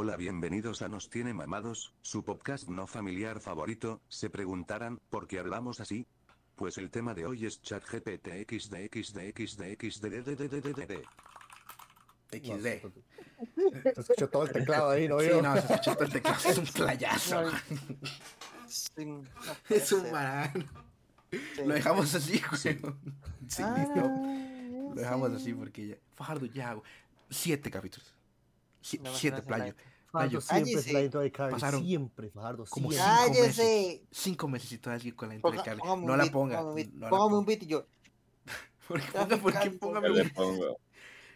Hola, bienvenidos a Nos Tiene Mamados, su podcast no familiar favorito, se preguntarán, ¿por qué hablamos así? Pues el tema de hoy es ChatGPT XD XD. Se escuchó todo el teclado ahí, ¿no? Sí, no, se escuchó todo el teclado. Es un playazo. Es un. Sí. Lo dejamos así, güey. Sí, Ah, listo. Lo dejamos así porque ya. Fajardo ya, güey. Siete capítulos. Siete playas. Fajardo siempre Cállese. es la intro de Carly. Pasaron Siempre, Fajardo. como siempre. cinco meses. ¡Cállese! Cinco meses así con la intro de Carly. No la ponga. póngame un beat, y yo. ¿Por qué, póngame ¿Qué un beat?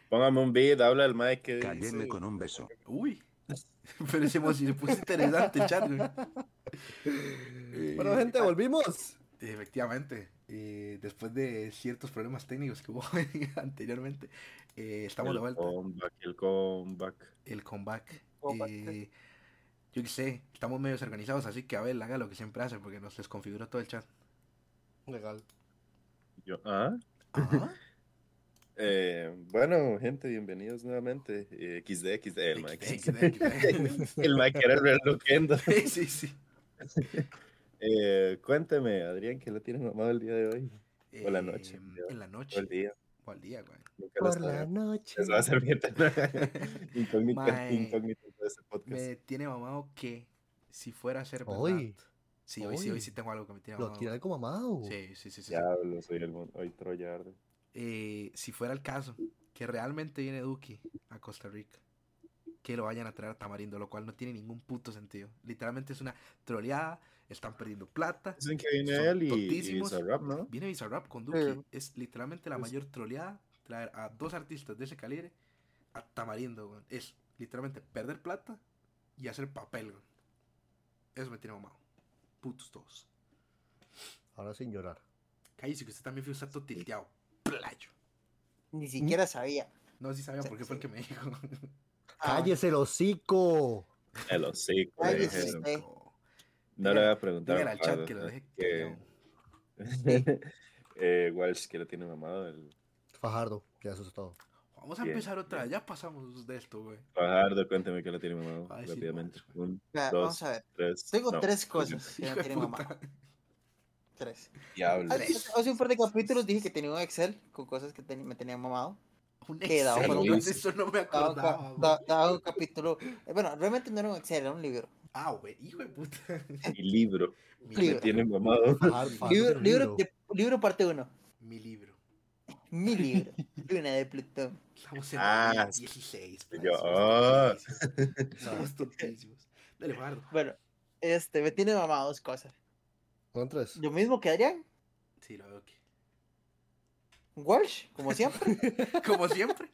Póngame un beat, habla el mic que Cálleme dice. con un beso. Uy. Pero ese emoji se puso interesante el chat. Bueno, gente, volvimos. Efectivamente, eh, después de ciertos problemas técnicos que hubo anteriormente, eh, estamos de el vuelta. comeback, el comeback. El comeback. Comeback. eh, yo qué sé, estamos medio desorganizados, así que Abel haga lo que siempre hace porque nos desconfiguró todo el chat. Legal. Yo, ¿ah? Eh, bueno, gente, bienvenidos nuevamente. Eh, XD, XD, el. XD. el mic era el loquendo. sí, sí, sí. Eh, cuénteme, Adrián, ¿qué le tiene mamado el día de hoy? O la Eh, noche. En la O noche. el día. O al día, güey. Nunca lo Por la noche. Eso va a ser bien incógnito, Mae. incógnito de este podcast. Me tiene mamado que si fuera a ser verdad. Hoy. Sí, hoy sí, Hoy. hoy sí tengo algo que me tiene Lo mamado. tiran como mamado. Sí, sí, sí, sí. sí. Diablo, soy el hoy Troya arde. eh, si fuera el caso, que realmente viene Duki a Costa Rica, que lo vayan a traer a Tamarindo, lo cual no tiene ningún puto sentido. Literalmente es una troleada, están perdiendo plata. Dicen que viene Son él y, y ¿no? Viene Bizarrap con Duki. Sí. Es literalmente la Es- mayor troleada traer a dos artistas de ese calibre a Tamarindo. Es literalmente perder plata y hacer papel. Eso me tiene mamado. Putos todos. Ahora sin llorar. Cállese que usted también fue un salto tilteado. Playo. Ni siquiera sabía. No, sí sabía porque fue el que me dijo. Ah, cállese el hocico. El hocico, le Cállese No le voy a preguntar. Dígale al chat que lo ¿no? deje que- eh, Walsh, que lo tiene mamado. El Fajardo, ya eso es todo. Vamos a Bien, empezar otra vez. Ya pasamos de esto, güey. Fajardo, cuénteme que lo tiene mamado. Ay, sí, rápidamente. madre. Un, Vea, dos, vamos a ver. tres. Tengo no, tres cosas que tienen puta. mamá. Tres. Diablo. Hace, hace un par de capítulos dije que tenía un Excel con cosas que teni- me tenían mamado. Un ¿Qué, dado Excel, un- Eso no me Daba acordaba, ca- güey. da- daba un capítulo. eh, Bueno, realmente no era un Excel, era un libro. Ah, güey, hijo de puta. Mi libro. Mi Libro. Me tiene mamado. Fajardo Libro, libro, libro. de- libro parte uno. Mi libro. Mi libro. Luna de Plutón. Estamos en Ah, el 16. yo, pues, somos ah. tontísimos. Dale, Fajardo. Bueno, este, me tiene mamado dos cosas. Tres. Lo mismo que Adrián, Sí, lo veo aquí. Walsh, como siempre. Como siempre.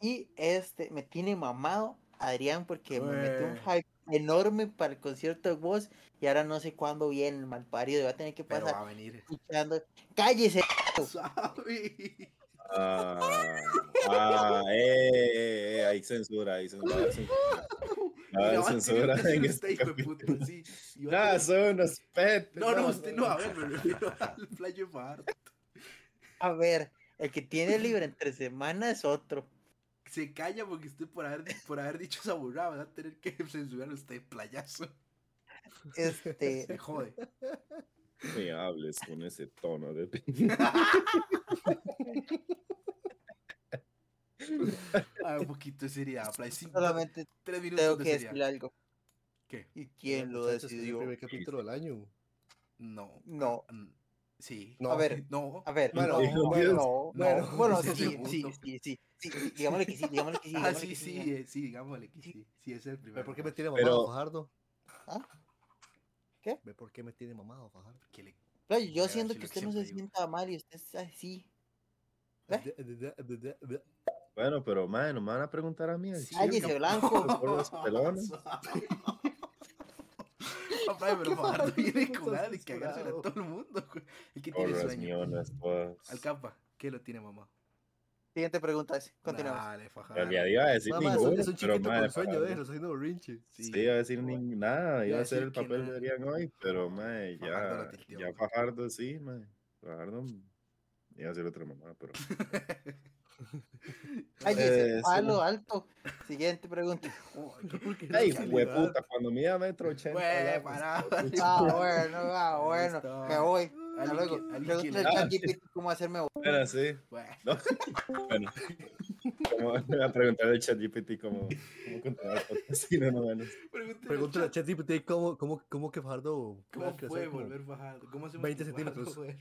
Y este, me tiene mamado Adrián porque me metió un hype enorme para el concierto de voz y ahora no sé cuándo viene el malparido. Va a tener que Pero pasar va a venir. escuchando. ¡Cállese! Ah, ah, eh, eh, eh, hay censura, hay censura. A censura. Va a haber Mira, va a censura en este puta, sí. A No, tener- son unos petes. No, no, usted no, a ver, me refiero al Fajardo. A ver, el que tiene libre entre semana es otro. Se calla porque usted por haber, por haber dicho esa burrada va a tener que censurar a usted, playazo. Este, Se jode. Me hables con ese tono de. Ah, un poquito de seriedad, play. Cinco, solamente tres minutos tengo de que seriedad. decirle algo. ¿Qué? ¿Y quién lo es el decidió? primer capítulo del año. No. No. Mm, Sí. No. A ver, No. a ver. Bueno, no, bueno, no, bueno, no, bueno, ese sí, sí, sí, sí, sí, digámosle que sí, digámosle que sí, Ah, digámosle sí, que sí, sí. eh, sí, digámosle que sí. Sí, es el ¿Ve primero. por qué me tiene Pero- mamado, Fajardo? ¿Ah? ¿Qué? ¿Ve por qué me tiene mamado, Fajardo? Que le- Claro, yo siento que usted no se digo. sienta mal y usted es así. ¿Ve? Bueno, pero, man, no me van a preguntar a mí. Sí, Cállese, Blanco. Por los pelones. Papá, pero Fajardo viene con ganas de cagársela a todo el mundo. güey. El que tiene sueño. todas. Al capa, ¿qué lo tiene mamá? Siguiente pregunta es, continuamos. Dale, realidad iba a decir Mamá, es un- ninguno, es un pero, chiquito man, con sueño, Fajardo- déjalo, está haciendo berrinche. Sí, iba a decir ni nada, Iba iba a hacer el papel de Adrián hoy, pero, Fajardo ya, lo ya. Fajardo sí, man. Fajardo iba a hacer otra mamá, pero Ay, Eh, sí. alto. Siguiente pregunta. Ay, hueputa, cuando mida metro ochenta. Pues, pará. Ah, bueno, ah, bueno. Me voy. Hasta luego. Pregúntale al ChatGPT cómo hacerme Bueno, sí. Güey, ¿no? bueno. Como, voy a preguntarle al ChatGPT cómo, cómo el podcast. Sí, no, no, bueno. pregúntale al Pregúntale a chat, ChatGPT cómo, cómo, cómo que Fajardo ¿Cómo puede volver bajado? ¿Cómo hacemos 20 que Fajardo centímetros.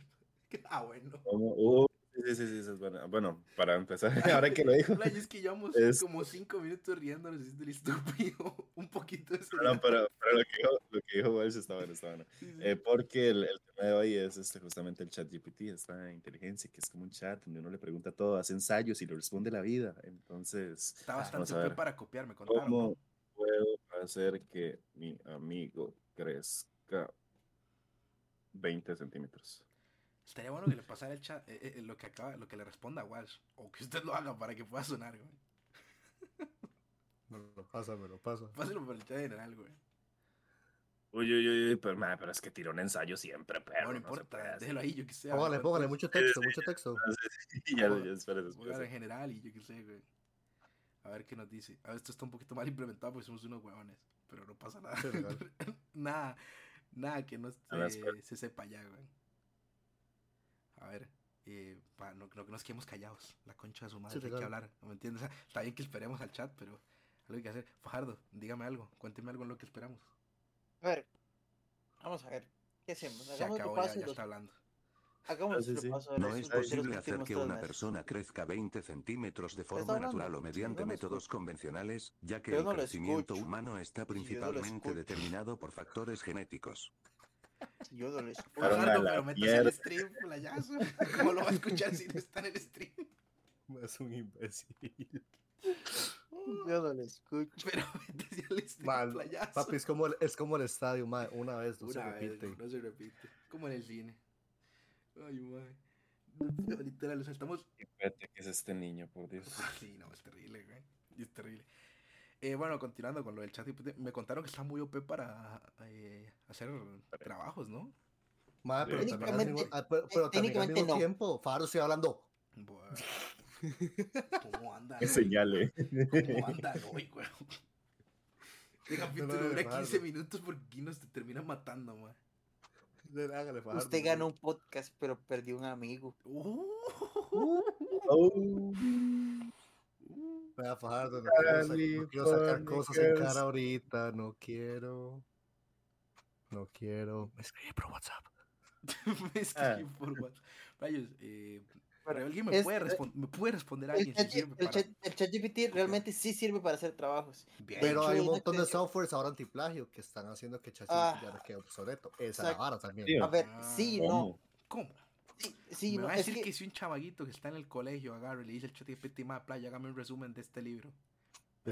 Ah, bueno. ¿Cómo? Uh, sí, sí, sí, eso es bueno. Bueno, para empezar, ahora que lo dijo. Es que llevamos Es- como cinco minutos riéndonos del estúpido. Un poquito de No, no, pero, pero lo que dijo, lo que dijo está bueno, está bueno. Sí, sí. Eh, porque el, el tema de hoy es este, justamente el chat GPT, esta inteligencia que es como un chat donde uno le pregunta todo, hace ensayos y le responde la vida. Entonces, Está vamos bastante ver, para copiar, me contaron. ¿cómo puedo hacer que mi amigo crezca 20 centímetros? Estaría bueno que le pasara el chat, eh, eh, lo que acaba, lo que le responda a Walsh. O que usted lo haga para que pueda sonar, güey. No, no, pásamelo, pasa. Páselo por el chat general, güey. Uy, uy, uy, pero, pero es que tiró un ensayo siempre, pero No, no, importa, déjelo ahí, yo que sé. Póngale, póngale, pues, mucho texto, mucho texto. ya, ya, espérate, Póngalo en general y yo qué sé, güey. A ver qué nos dice. A ver, esto está un poquito mal implementado porque somos unos huevones. Pero no pasa nada. Nada, nada que no se, espera. se sepa ya, güey. A ver, eh, pa, no, no que nos quedemos callados. La concha de su madre, Sí, que hay que hablar. ¿No me entiendes? O sea, está bien que esperemos al chat, pero algo hay que hacer. Fajardo, dígame algo. Cuénteme algo en lo que esperamos. A ver. Vamos a ver. ¿Qué hacemos? Se acabó, ya, ya está hablando. Hagamos Ah, sí, sí. paso No es posible hacer que una persona crezca 20 centímetros de forma natural o mediante no métodos convencionales, ya que Yo el crecimiento escucho. humano está principalmente determinado por factores genéticos. Yo no Fajardo, la pero métase al mierda. stream, playazo. ¿Cómo lo va a escuchar si no está en el stream? Es un imbécil. Yo no les escucho. Pero métase al stream, Man, playazo. Papi, es como el, es como el estadio, mae, una vez, no se Una vez, repite. no se repite. Como en el cine. Ay, madre. Literal, o sea, estamos. Vete, que es este niño, por Dios. Sí, no, es terrible, güey. Y es terrible. Eh, bueno, continuando con lo del chat, me contaron que está muy OP para eh, hacer trabajos, ¿no? Mae, pero también al Técnicamente- mismo, ah, pero, pero también al técnicamente mismo no. tiempo, Fajardo estoy hablando. ¿Cómo anda? Que señale. ¿Cómo anda hoy, güey? Este capítulo no, dura Fajardo. 15 minutos porque aquí nos termina matando, man. Hágale, Fajardo. Usted ganó un podcast, pero perdió un amigo. Uh, Oh. Vea, Fajardo, no quiero, no quiero sacar cosas en cara ahorita, no quiero. No quiero. Me escribe por WhatsApp. me escribí Ah. por WhatsApp. Rayos, eh, Pero alguien me es- puede, eh, respon- me puede responder a El alguien si chat, sirve el, para... chat, el ChatGPT realmente sí sirve para hacer trabajos. Bien. Pero hecho, hay un montón de softwares ahora antiplagio que están haciendo que ChatGPT Ah, ya no quede obsoleto. Esa es la vara también. Sí, A ver, Ah, sí, no. ¿Cómo? Sí, sí, me no. va a Es decir que... que, si un chamaguito que está en el colegio agarra y le dice al chat GPT, ma, playa, hágame un resumen de este libro.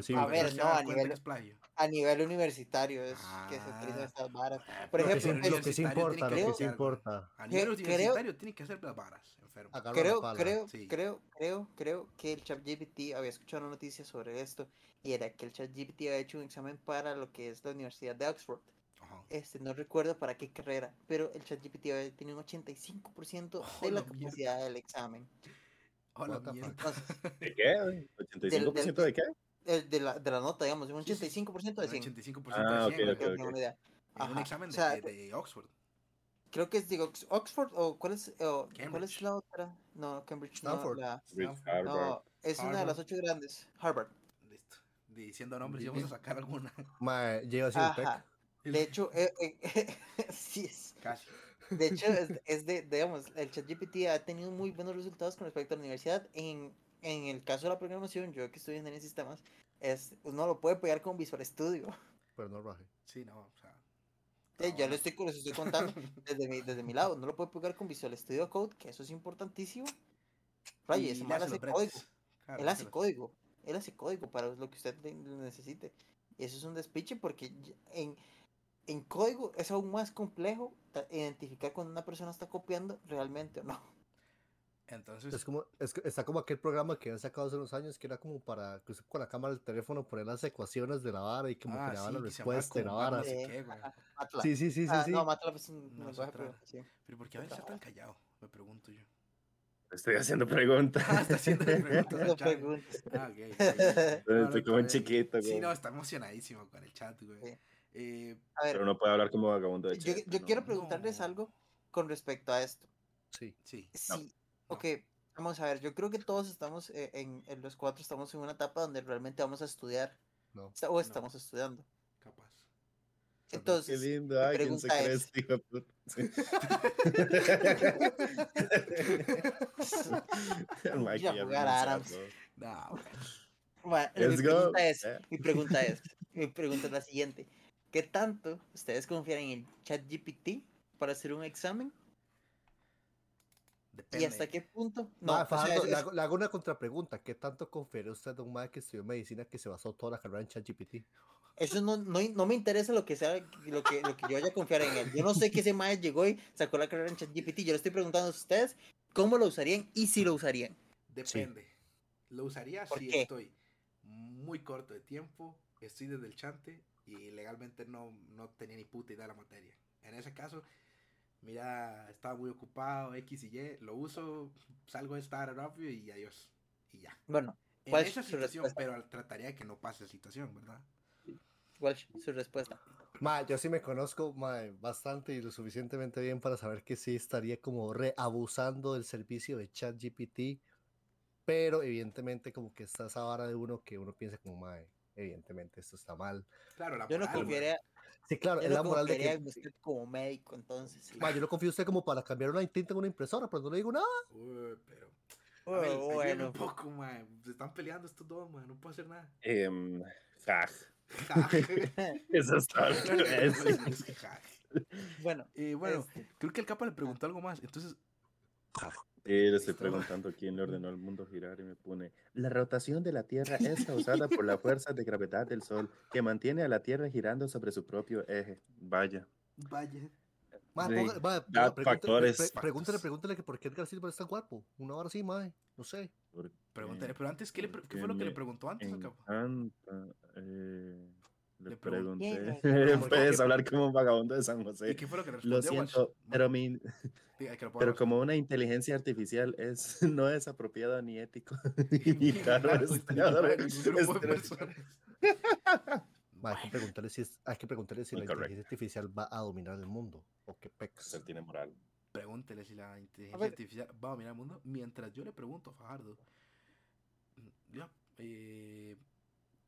Sí, A ¿El ver, no, a nivel- a nivel universitario es que se Ah. utilizan estas varas. Ah, Por pero Lo que, ejemplo, lo que sí importa, lo que sí importa. A nivel creo- universitario tiene que hacer las varas, enfermo. La Creo, creo, Sí. creo, creo, creo que el ChatGPT había escuchado una noticia sobre esto y era que el ChatGPT había hecho un examen para lo que es la Universidad de Oxford. Este, no recuerdo para qué carrera, pero el ChatGPT tenido un 85% de Oh, la la mierda. capacidad del examen. Entonces, ¿De qué? ¿85% de qué? el de, la, de la nota, digamos, un Sí, sí. 85% de Un 100. 85% Ah, de 100, ok, güey, ok, creo que ok. tengo una idea. en un examen o sea, de, de Oxford. Creo que es, digo, Ox- Oxford o ¿cuál es, o, ¿cuál es Cambridge. la otra? No, Cambridge, no, Stanford. la- Stanford. Harvard. no, es una de las Harvard. ocho grandes, Harvard. Listo. Diciendo nombres, y vamos a sacar alguna. Así el tech. Ajá. De hecho, eh, eh, sí es. Casi. De hecho, es, es de, digamos, el ChatGPT ha tenido muy buenos resultados con respecto a la universidad. En, en el caso de la programación, yo que estoy en ingeniería sistemas, es, uno lo puede pegar con Visual Studio. Pero no raje. Sí, no, o sea. No, ya lo estoy, les estoy contando desde mi, desde mi lado. No lo puede pegar con Visual Studio Code, que eso es importantísimo. Ray, ese man hace código. Claro, Él hace los- código. Él hace código para lo que usted necesite. Y eso es un despiche porque en, en código es aún más complejo identificar cuando una persona está copiando realmente o no. Entonces, Es como, es, que está como aquel programa que han sacado hace unos años que era como para que con la cámara del teléfono poner las ecuaciones de la vara y como ah, que le daba sí, la respuesta de la vara. Eh. Sí, sí, sí, sí, Ah, sí. No, MATLAB es un No, es otra. Pero ¿por qué a veces está tan callado? Me pregunto yo. Estoy haciendo preguntas. Ah, está haciendo preguntas. Ah. No, no, Estoy como un chiquito, Sí, güey. no, está emocionadísimo con el chat, güey. Sí. Eh, A ver, Pero no puede hablar como vagabundo de yo, chat, yo no. quiero preguntarles No. algo con respecto a esto. Sí. sí. No. Sí, ok, vamos a ver, yo creo que todos estamos, eh, en, en los cuatro estamos en una etapa donde realmente vamos a estudiar, No. o estamos estudiando. Capaz. Qué Entonces, lindo, ay, ¿quién se pregunta cree es- este Ir a jugar a Arams. ¿no? No, bueno, mi pregunta es, Eh. mi pregunta es, mi pregunta es la siguiente, ¿qué tanto ustedes confían en el chat GPT para hacer un examen? Depende. ¿Y hasta qué punto? No, Ma, o sea, Fajardo, es- le, hago, le hago una contrapregunta. ¿Qué tanto confiere usted a un mae que estudió medicina que se basó toda la carrera en ChatGPT? Eso no, no, no me interesa lo que sea, lo que, lo que yo vaya a confiar en él. Yo no sé que ese mae llegó y sacó la carrera en ChatGPT. Yo le estoy preguntando a ustedes cómo lo usarían y si lo usarían. Depende. Lo usaría ¿Por si qué? estoy muy corto de tiempo, estoy desde el chante y legalmente no, no tenía ni puta idea de la materia. En ese caso, mira, estaba muy ocupado, X y Y, lo uso, salgo de estar rápido y adiós. Y ya. Bueno, En ¿Cuál es esa su situación, respuesta? pero trataría de que no pase esa situación, ¿verdad? Walsh, su respuesta. Ma, yo sí me conozco mae, bastante y lo suficientemente bien para saber que sí estaría como reabusando del servicio de ChatGPT, pero evidentemente como que está esa vara de uno que uno piensa como, mae, evidentemente esto está mal. Claro, la Yo no moral, güey. confiaría, Sí, claro, yo es no la moral de que... usted como médico, entonces. sí. Ma, yo no confío en usted como para cambiar una tinta en una impresora, pero no le digo nada. Uy, pero... A ver, bueno, un poco, man. Se están peleando estos dos, man. No puedo hacer nada. Em, ja, Ja. Eso es todo lo que voy a decir. Es que ja. bueno, Eh, bueno, este, creo que el capa le preguntó algo más. Entonces, Ja, Sí, le estoy Listo. preguntando quién le ordenó al mundo girar y me pone, la rotación de la Tierra es causada por la fuerza de gravedad del Sol, que mantiene a la Tierra girando sobre su propio eje. Vaya. vaya. Ma, Sí, ponga- ma, da pregúntele- factores. pre- pregúntele, Factos. pregúntele que por qué Edgar Silva es tan guapo. Una hora sí, mae, no sé. Pregúntale, pero antes, ¿qué, le qué fue lo que le preguntó antes encanta, eh, le, Le pregunté, puedes hablar como un vagabundo de San ¿Y José. qué fue lo que siento, pero, mi, diga, pero como una inteligencia artificial es, no es apropiado ni ético ni. Claro, hay que preguntarle si, es- hay que preguntarle si la inteligencia artificial va a dominar el mundo. O qué pex. él tiene moral. Pregúntele si la inteligencia artificial va a dominar el mundo. Mientras yo le pregunto a Fajardo, mm, ya, eh,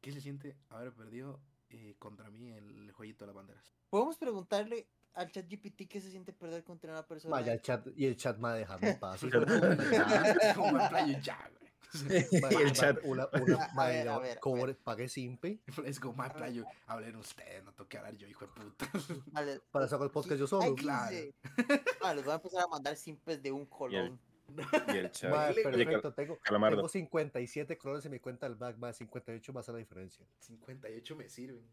¿qué se siente haber perdido eh, contra mí el jueguito de las banderas? podemos preguntarle al chat GPT qué se siente perder contra una persona. Ma, ya el chat, y el chat me dejarme en paz. Como en playo ya, güey. Y el chat. Una, una, A ver, a ver, a cobre- ver. pagué simpe. Es como más playo. Hablen ustedes, no toque hablar yo, hijo de puta. Vale, Para sacar el podcast yo Ay, solo. claro. Ah, les voy a empezar a mandar simples de un colón. Y el chat. Ma, Oye, perfecto, tengo, tengo 57 colores en mi cuenta del back, más 58 más a la diferencia. 58 me sirven.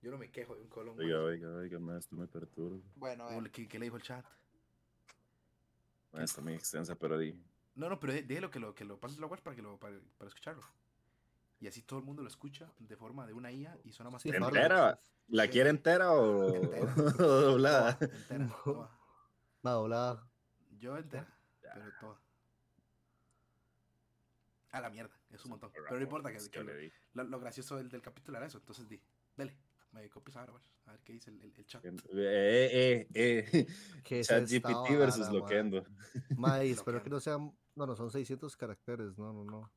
Yo no me quejo de un colón. Oiga, güey. oiga, oiga, más, tú me perturbas. Bueno. ¿Qué, qué le dijo el chat? Ma, Está muy extensa, pero di. No, no, pero dé- déjelo que lo, que lo pases la web para, que lo, para, para escucharlo. Y así todo el mundo lo escucha de forma de una IA y suena más Sí. ¿Entera? ¿La quiere entera o, Entera. o doblada? Entera, No. hola. Yo entera, pero toda. A la mierda, es un montón. Pero no importa que, Es que le lo, lo- lo gracioso del, del capítulo era eso. Entonces di, dele, me copias ahora, a ver qué dice el, el, el chat. Eh, eh, eh. ¿Qué es esta ChatGPT versus? Loquendo. Ma, espero que no sean. No, no, son 600 caracteres. No, no, no.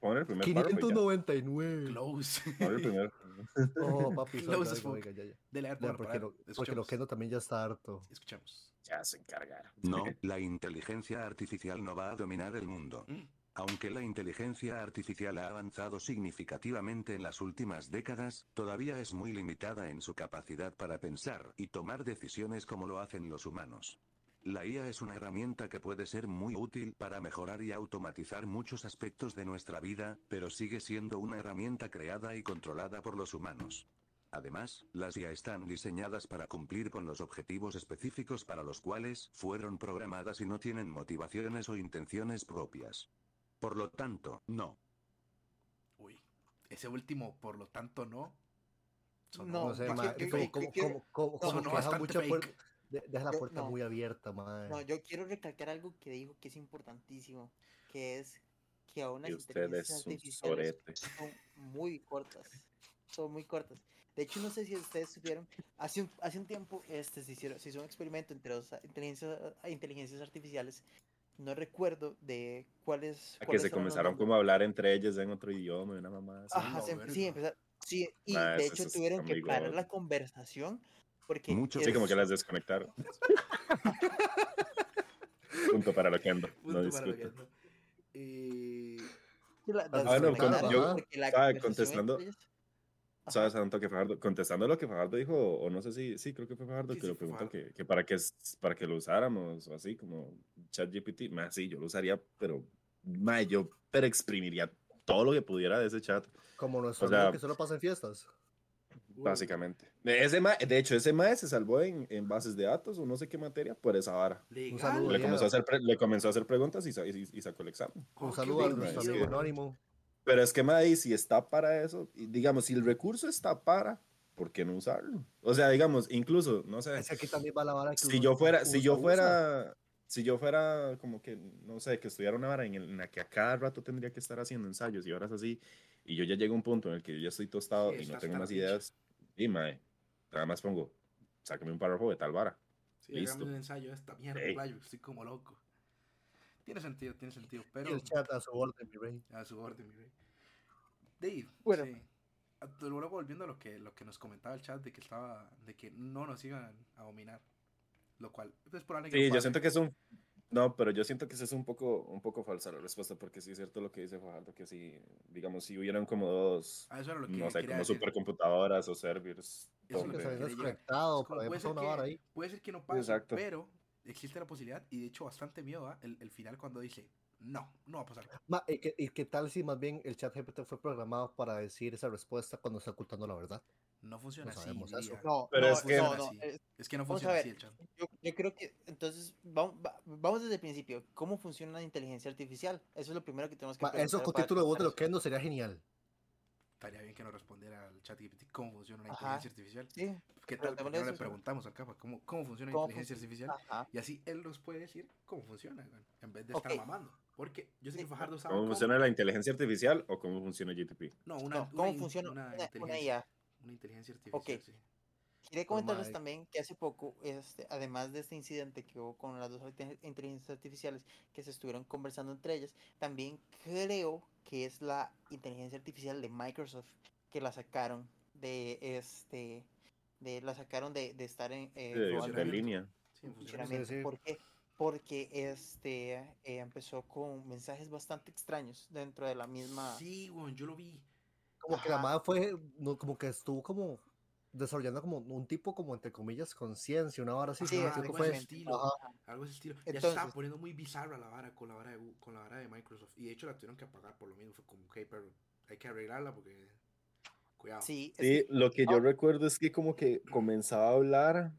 Poner el primer párrafo y ya. 599. Close. Poner el primer. Oh, papi, Close oiga, oiga, ya, ya. Dele, a Ya, bueno, porque, lo, porque. Loquendo también ya está harto. Escuchemos. Ya se encargaron. No, la inteligencia artificial no va a dominar el mundo. Mm. Aunque la inteligencia artificial ha avanzado significativamente en las últimas décadas, todavía es muy limitada en su capacidad para pensar y tomar decisiones como lo hacen los humanos. La IA es una herramienta que puede ser muy útil para mejorar y automatizar muchos aspectos de nuestra vida, pero sigue siendo una herramienta creada y controlada por los humanos. Además, las IA están diseñadas para cumplir con los objetivos específicos para los cuales fueron programadas y no tienen motivaciones o intenciones propias. Por lo tanto, no. Uy, ese último, por lo tanto, no. sonó No, No sé, ¿qué- ma, qué- como, qué- como, qué- como, como, como sonó que deja la Yo- puerta no. muy abierta, mae. No, yo quiero recalcar algo que dijo que es importantísimo, que es que aún las inteligencias artificiales son muy cortas. Son muy cortas. De hecho, no sé si ustedes supieron, hace un, hace un tiempo este, se, hicieron, se hizo un experimento entre dos inteligencias, inteligencias artificiales. No recuerdo de cuáles. A que cuáles se fueron los comenzaron como a hablar entre ellas en otro idioma y una mamá así. Ajá, no, se- sí, empezar- sí, y Ah, de eso- hecho eso tuvieron que parar God. la conversación porque Muchos- Sí, como que las desconectaron. Punto para lo que ando. Punto No para lo que ando. Eh, la- Ah, bueno, con- yo- conversación Contestando- Ajá. ¿Sabes a un toque Fajardo? Contestando lo que Fajardo dijo, o no sé si, sí, creo que fue Fajardo Sí, que sí, lo preguntó, que, que para que, para que lo usáramos, o así, como ChatGPT, más sí, yo lo usaría, pero, más yo, pero exprimiría todo lo que pudiera de ese chat, Como nuestro O sea- amigo que solo pasa en fiestas. básicamente. De, ese ma- de hecho, ese mae se salvó en, en bases de datos, o no sé qué materia, por esa vara. legal. saludo Le comenzó, a hacer pre- le comenzó a hacer preguntas y, y- y sacó el examen. Un saludo a buen nuestro sí, amigo video. anónimo. Pero es que mae, si está para eso, digamos, si el recurso está para, ¿por qué no usarlo? O sea, digamos, incluso, no sé. Es aquí también va la vara que si yo fuera, usa- si yo usa. fuera, si yo fuera como que, no sé, que estudiara una vara en, el- en la que a cada rato tendría que estar haciendo ensayos y horas así, y yo ya llego a un punto en el que yo ya estoy tostado Sí, y no tengo más ideas, y mae, nada más pongo, sácame un párrafo de tal vara. Sí, Listo. un ensayo esta mierda, Ey. playo, estoy como loco. Tiene sentido, tiene sentido, Y pero el chat a su orden, mi rey. a su orden, mi rey. Dave, Bueno. sí. A- Luego volviendo a lo que, lo que nos comentaba el chat de que estaba, de que no nos iban a dominar. Lo cual es probable que Sí, yo siento que es un, no, pero yo siento que eso es un poco, un poco falsa la respuesta, porque sí es cierto lo que dice Fajardo, que si, digamos, si hubieran como dos, A eso era lo que no sé, como decir. supercomputadoras o servers, Eso es lo Que se había desconectado, puede, ser que, ahí. puede ser que no pase, Exacto. pero existe la posibilidad y de hecho bastante miedo ¿ah? el, el final cuando dice, no, no va a pasar. Ma, ¿y, qué, y qué tal si más bien el chat GPT fue programado para decir esa respuesta cuando está ocultando la verdad? No funciona No así. sabemos eso. diría. No, Pero no, es que- no, funciona no, así. eh, Es que no funciona ver. así el chat. Yo, yo creo que entonces vamos, va- vamos desde el principio. ¿Cómo funciona la inteligencia artificial? Eso es lo primero que tenemos que Ma, eso con título de voz de lo que no sería genial. Estaría bien que nos respondiera al chat GPT cómo funciona una Ajá. inteligencia artificial. Sí, ¿Qué tal? No le preguntamos al capa cómo, cómo funciona la ¿Cómo inteligencia artificial. ajá. Y así él nos puede decir cómo funciona, en vez de estar mamando. Porque yo sé que. Fajardo sabe ¿Cómo cómo- funciona la inteligencia artificial o cómo funciona GTP? No, una, No, ¿Cómo funciona una, una, una inteligencia, IA? una inteligencia artificial, Ok. sí. Quería comentarles mae. también que hace poco, este, además de este incidente que hubo con las dos inte- inteligencias artificiales que se estuvieron conversando entre ellas, también creo que es la inteligencia artificial de Microsoft que la sacaron de este, de la sacaron de, de estar en eh, línea. Sí, en funcionamiento. ¿Por qué? Porque este eh, empezó con mensajes bastante extraños dentro de la misma. Sí, güey, yo lo vi. Como que la madre fue, no, como que estuvo como desarrollando como un tipo como entre comillas conciencia, una vara así. Sí, algo fue- así estilo. Ajá. Algo de ese estilo. ya se Entonces- estaba poniendo muy bizarra la vara con la vara de, con la vara de Microsoft. Y de hecho la tuvieron que apagar por lo mismo. Fue como, ok, pero hay que arreglarla porque. Cuidado. Sí, es Sí, que- lo que yo recuerdo es que como que comenzaba a hablar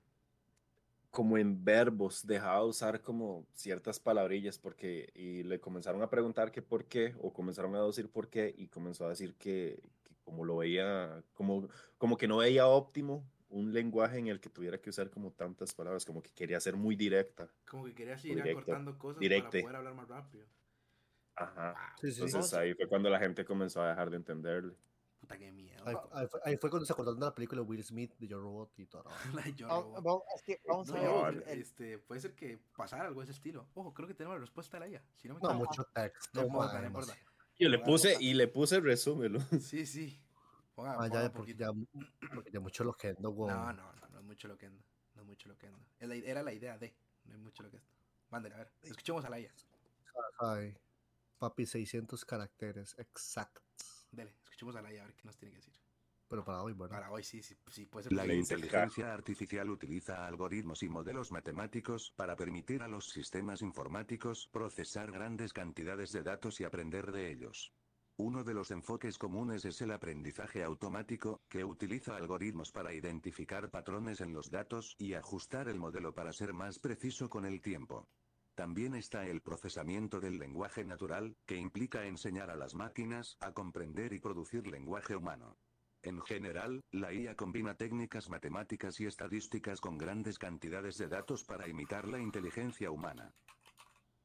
como en verbos, dejaba de usar como ciertas palabrillas porque y le comenzaron a preguntar que por qué o comenzaron a decir por qué y comenzó a decir que como lo veía, como, como que no veía óptimo un lenguaje en el que tuviera que usar como tantas palabras, como que quería ser muy directa. Como que querías ir Directo, acortando cosas directe. para poder hablar más rápido. Ajá. Wow, Sí, sí. Entonces No, sí. ahí fue cuando la gente comenzó a dejar de entenderle. puta que miedo. Ahí, fu- ahí fue, ahí fue cuando se acordaron de la película de Will Smith de Yo Robot y todo. La de Yo va- Robot. va- es que vamos No, a ver. el- este, puede ser que pasara algo de ese estilo. Ojo, creo que tenemos la respuesta de la IA. Si no me No, equivoco. mucho texto. No importa, ma, no importa. Yo le puse y le puse resúmelo. Sí, sí. Ponga, Ah, ponga ya, porque ya, porque ya mucho lo que ando, No, no, no, no es mucho lo que anda. No es mucho lo que Era la idea de, no es mucho lo que anda. Mándale, a ver. Escuchemos a la IA. Ay, papi, 600 caracteres, exactos. Dele, escuchemos a la IA a ver qué nos tiene que decir. Pero para hoy, ¿verdad? Para hoy sí, sí, sí puede ser. La inteligencia artificial utiliza algoritmos y modelos matemáticos para permitir a los sistemas informáticos procesar grandes cantidades de datos y aprender de ellos. Uno de los enfoques comunes es el aprendizaje automático, que utiliza algoritmos para identificar patrones en los datos y ajustar el modelo para ser más preciso con el tiempo. También está el procesamiento del lenguaje natural, que implica enseñar a las máquinas a comprender y producir lenguaje humano. En general, la IA combina técnicas matemáticas y estadísticas con grandes cantidades de datos para imitar la inteligencia humana.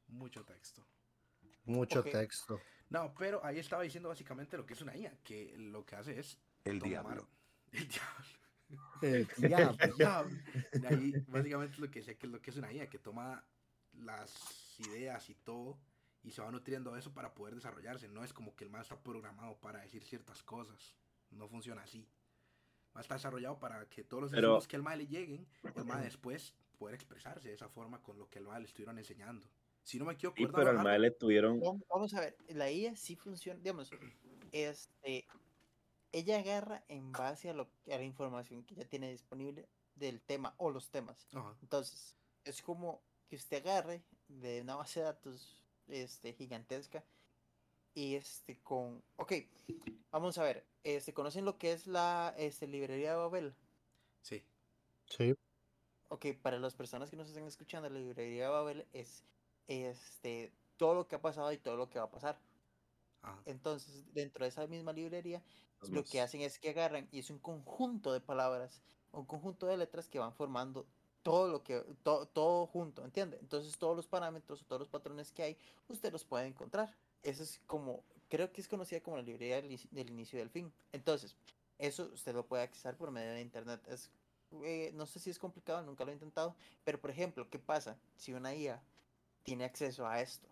Mucho texto. Mucho texto. No, pero ahí estaba diciendo básicamente lo que es una IA, que lo que hace es El tomar- diablo. El diablo. El diablo. El diablo. De ahí básicamente lo que decía que es lo que es una IA, que toma las ideas y todo y se va nutriendo de eso para poder desarrollarse. No es como que el más está programado para decir ciertas cosas. No funciona así. Va a estar desarrollado para que todos los Pero- insumos que al mal le lleguen, el mal después poder expresarse de esa forma con lo que el mal le estuvieron enseñando. Si no me equivoco, Sí, ¿verdad, pero al mae le tuvieron. Vamos- Vamos a ver, la IA sí funciona, digamos, este, ella agarra en base a, lo, a la información que ya tiene disponible del tema o los temas. Ajá. Entonces, es como que usted agarre de una base de datos este, gigantesca y este con... Ok, vamos a ver, este, ¿conocen lo que es la este, librería de Babel? Sí. Sí. Ok, para las personas que nos están escuchando, la librería de Babel es este, todo lo que ha pasado y todo lo que va a pasar. Ajá. Entonces, dentro de esa misma librería, lo que hacen es que agarran y es un conjunto de palabras, un conjunto de letras que van formando todo lo que, to- todo junto, ¿entiende? Entonces, todos los parámetros o todos los patrones que hay, usted los puede encontrar. Eso es como, creo que es conocida como la librería del, inici- del inicio y del fin. Entonces, eso usted lo puede accesar por medio de internet. Es, eh, no sé si es complicado, nunca lo he intentado, pero por ejemplo, ¿qué pasa si una IA tiene acceso a esto?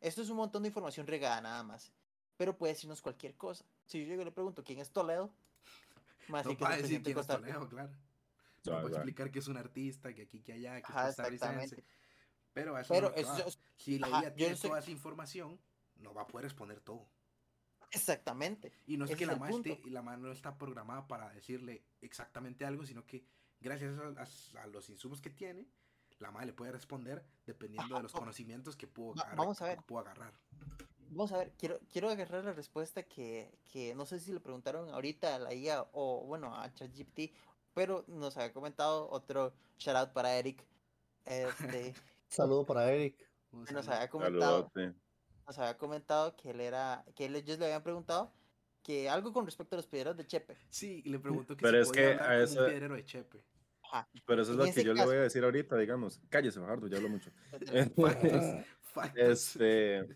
Esto es un montón de información regada nada más, pero puede decirnos cualquier cosa. Si yo llego y le pregunto quién es Toledo, más No va a decir quién es. Toledo, claro. No puede explicar que es un artista, que aquí, que allá, que Ajá, es. Pero eso Pero no eso- eso- si la IA tiene toda esa información, no va a poder responder todo. Exactamente. Y no es Ese que la el MA, esté- punto. la MA no está programada para decirle exactamente algo, sino que gracias a, a- a los insumos que tiene, la MA le puede responder dependiendo de los conocimientos que pudo, agarrar- vamos a que ver. pudo agarrar. Vamos a ver, quiero, quiero agarrar la respuesta que, que no sé si le preguntaron ahorita a la IA o bueno a ChatGPT, pero nos había comentado otro shout out para Eric. Este, Saludo para Eric. Nos saludo. había comentado, Saludote. Nos había comentado que él era, que él- ellos le habían preguntado que algo con respecto a los piedras de Chepe. Sí, y le preguntó que Pero si es podía que a eso- un piedrero de Chepe. Ajá. Pero eso es lo que yo le voy a decir ahorita, digamos. Cállese, Fajardo, ya hablo mucho. Factos, factos. Este,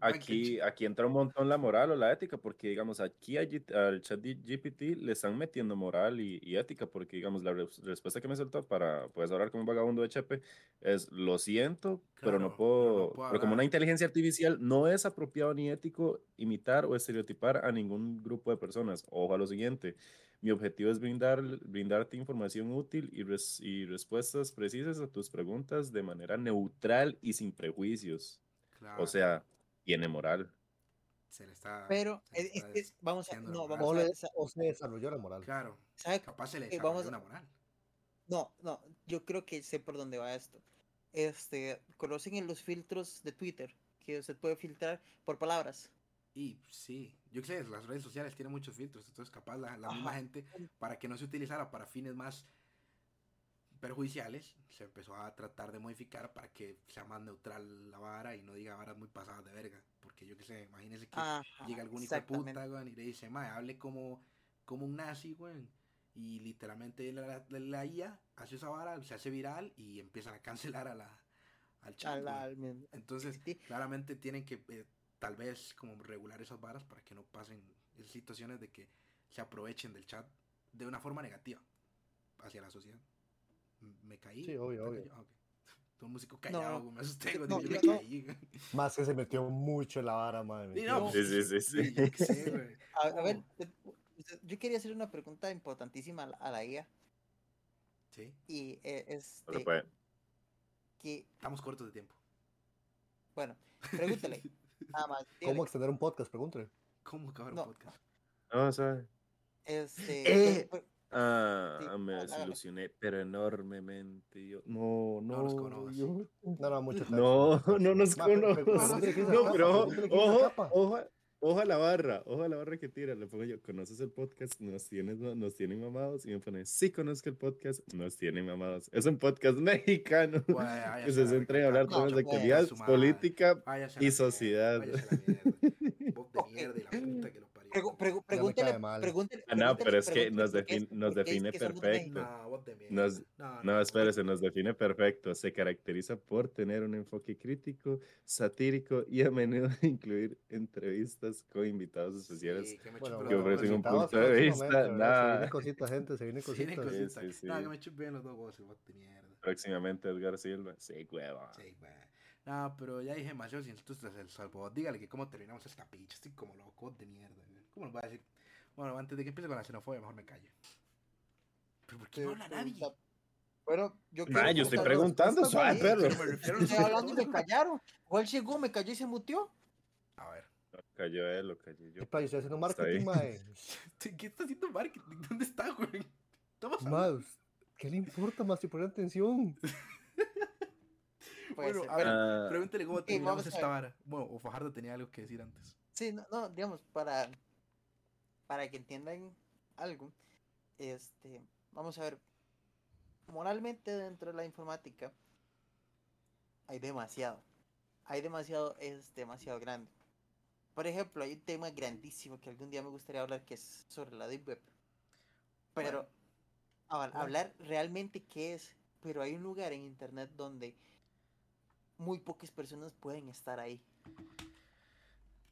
aquí, aquí entra un montón la moral o la ética, porque digamos, aquí al chat GPT le están metiendo moral y, y ética, porque digamos, la res- respuesta que me soltó para, puedes hablar como un vagabundo de Chepe, es, lo siento, pero Claro, no puedo, pero no puedo pero como una hablar". inteligencia artificial, no es apropiado ni ético imitar o estereotipar a ningún grupo de personas. Ojo a lo siguiente, mi objetivo es brindar, brindarte información útil y, res- y respuestas precisas a tus preguntas de manera neutral y sin prejuicios. Claro, O sea, tiene moral. se le está. Pero se le es, está es que vamos a, no, vamos O, a le- ver, sa- o se desarrolló la moral. Claro, ¿sabe capaz se le desarrolló vamos a- una moral. No, no, yo creo que sé por dónde va esto. Este, conocen en los filtros de Twitter que usted puede filtrar por palabras. Y sí, yo sé, las redes sociales tienen muchos filtros, entonces capaz la, la misma gente, para que no se utilizara para fines más perjudiciales, se empezó a tratar de modificar para que sea más neutral la vara y no diga varas muy pasadas de verga. Porque yo qué sé, imagínese que Ajá, llega algún hijo de puta, y le dice, mae, hable como, como un nazi, weón. Y literalmente la, la, la IA hace esa vara, se hace viral y empiezan a cancelar a la, al chat. Entonces, claramente tienen que eh, tal vez como regular esas varas para que no pasen esas situaciones de que se aprovechen del chat de una forma negativa hacia la sociedad. Me caí. Sí, obvio, ¿Me obvio. Ah. Todo un músico callado, no. me asusté, No, yo me no. caí. Más que se metió mucho en la vara, madre. No, Sí, sí, sí, sí. yo qué sé, güey. A, a ver, yo quería hacer una pregunta importantísima a la, a la IA Sí, y eh, No es se puede. que, estamos cortos de tiempo. bueno, nada más. ¿Cómo extender un podcast? Pregúntele. ¿Cómo acabar No. un podcast? No, ¿sabe? Este, Eh. pues, Ah, Sí, me desilusioné, pero enormemente. Yo, no, no, No los conoce. yo- No, no, mucho no, no nos No, pero ojo, ojo, ojo, a la barra, ojo a la barra que tira. Le pongo yo, ¿conoces el podcast? Nos tienes, nos tienen mamados. Y me pone, sí conozco el podcast, nos tienen mamados. Es un podcast mexicano que se centra en hablar temas de actualidad, política y sociedad. la mierda. La puta que lo. Pregu- pregu- pregúntele, mal. pregúntele, Ah, no, pero es que nos defin- nos define perfecto. No. Nos- no, No, espérese, nos define perfecto. Se caracteriza por tener un enfoque crítico, satírico y a menudo incluir entrevistas con invitados especiales. Sí, que Bueno, que bueno, ofrecen un punto de próximamente, vista, ¿verdad? Se nada. vienen cositas, gente, se vienen cositas. Sí, cositas. sí, No, sí. que me chupen los dos bote mierda. Próximamente Edgar Silva. Sí, hueva. Sí, güey. No, pero ya dije demasiado sin entonces el salvo. Dígale que cómo terminamos esta picha. Estoy como loco de mierda. ¿Cómo nos va a decir? Bueno, antes de que empiece con la xenofobia, mejor me callo. ¿Pero por qué no habla nadie? Bueno, yo Nah, quiero yo estoy preguntando, suave, ahí. perro. Pero me refiero a los Estoy hablando y me callaron. ¿Cuál llegó? Me cayó y se muteó. A ver, Lo cayó él, lo cayó yo. Epa, yo estoy haciendo marketing, mae. ¿qué está haciendo marketing? ¿Dónde está, güey? Estamos Más, ¿qué le importa más si ponen atención? Bueno, ser, a ver, Ah, Pregúntele cómo terminamos vamos a esta vara. Bueno, o Fajardo tenía algo que decir antes. Sí, no, no, digamos, para, para que entiendan algo, este, vamos a ver, moralmente dentro de la informática hay demasiado, hay demasiado, es demasiado grande. Por ejemplo, hay un tema grandísimo que algún día me gustaría hablar que es sobre la Deep Web. Pero hab- hablar realmente qué es, pero hay un lugar en internet donde muy pocas personas pueden estar ahí.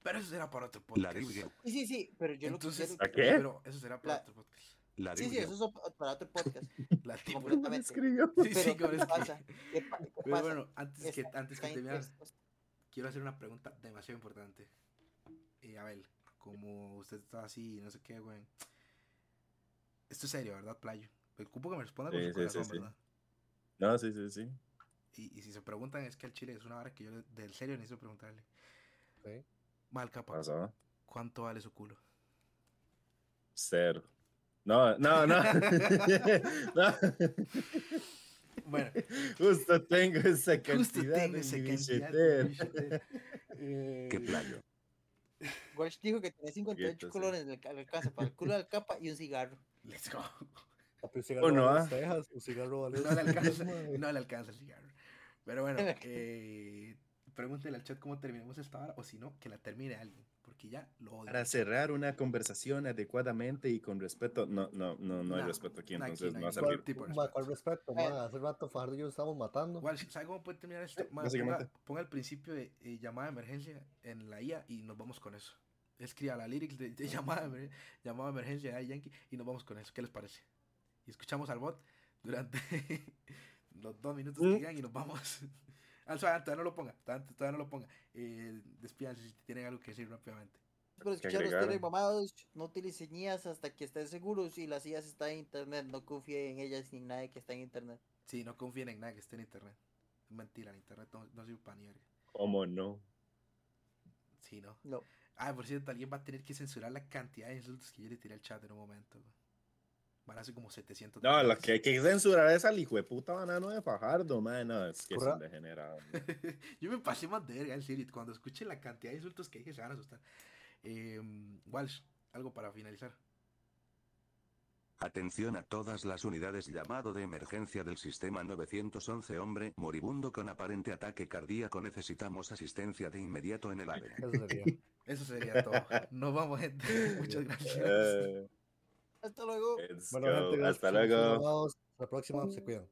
Pero eso será para otro podcast. Sí, sí, sí, pero yo Entonces, lo que ¿A qué? Pero eso será para La- otro podcast. La Sí, sí, eso es para otro podcast. La Deep Web. ¿cómo me completamente. escribió? Sí, sí, Pero, ¿qué es pasa? ¿Qué, pa- qué Pero pasa? bueno, antes que, antes que terminar, quiero hacer una pregunta demasiado importante. Y Abel, como usted está así y no sé qué, güey. Esto es serio, ¿verdad, Playo? El cupo que me responda con Sí, su sí, corazón, sí, sí. ¿verdad? No, sí, sí, sí. Y, y si se preguntan, es que el chile es una hora que yo del serio necesito preguntarle. Sí. Mal capa, Pasó. ¿cuánto vale su culo? Cero. No, no, no. no. Bueno, Justo tengo esa cantidad justo tengo en esa mi cantidad de. Eh, Qué playo. Walsh dijo que tenía 58 Poquito, sí. colones en el ca- alcance para el culo del capa y un cigarro. Let's go. Un cigarro ah. dos cejas, un cigarro vale No le alcanza, no le alcanza el cigarro. Pero bueno, eh, pregúntele al chat cómo terminamos esta hora, o si no, que la termine alguien, porque ya lo odio. Para cerrar una conversación adecuadamente y con respeto, no, no, no, no hay respeto aquí, entonces no va a respeto. ¿Cuál respeto, Eh. Hace rato Fajardo y yo estábamos matando. Igual, ¿sabe cómo puede terminar esto? Ma, ponga, el principio de eh, llamada de emergencia en la IA y nos vamos con eso. Escriba la lyrics de, de llamada, llamada de emergencia de Yankee y nos vamos con eso. ¿Qué les parece? Y escuchamos al bot durante los dos minutos que Mm. quedan y nos vamos. Ah, suave, todavía no lo ponga, todavía, todavía no lo ponga. Eh, despídanse si tienen algo que decir rápidamente. Por escuchar los agregar. mamados, no utilicen IAS hasta que estén seguros y las IAS están en internet, no confíen en ellas ni en nadie que está en internet. Sí, no confíen en nada que esté en internet. Es mentira, el internet no, no sirve para ni verga. ¿Cómo no? Sí, no. No. Ah, por cierto, alguien va a tener que censurar la cantidad de insultos que yo le tiré al chat en un momento. güey. Van a ser como 700. No, lo que hay que censurar es al hijo de puta banano de Fajardo, man. No, es que es Corra- un degenerado. yo me pasé más de verga, en serio. Cuando escuchen la cantidad de insultos que dije, se van a asustar. Eh, Walsh, algo para finalizar. Atención a todas las unidades llamado de emergencia del sistema 911 hombre moribundo con aparente ataque cardíaco necesitamos asistencia de inmediato en el área. Eso sería. Eso sería todo. Nos vamos, gente. Muchas gracias. Hasta luego. Bueno, gente, gracias Hasta luego. Hasta la próxima, se cuidan.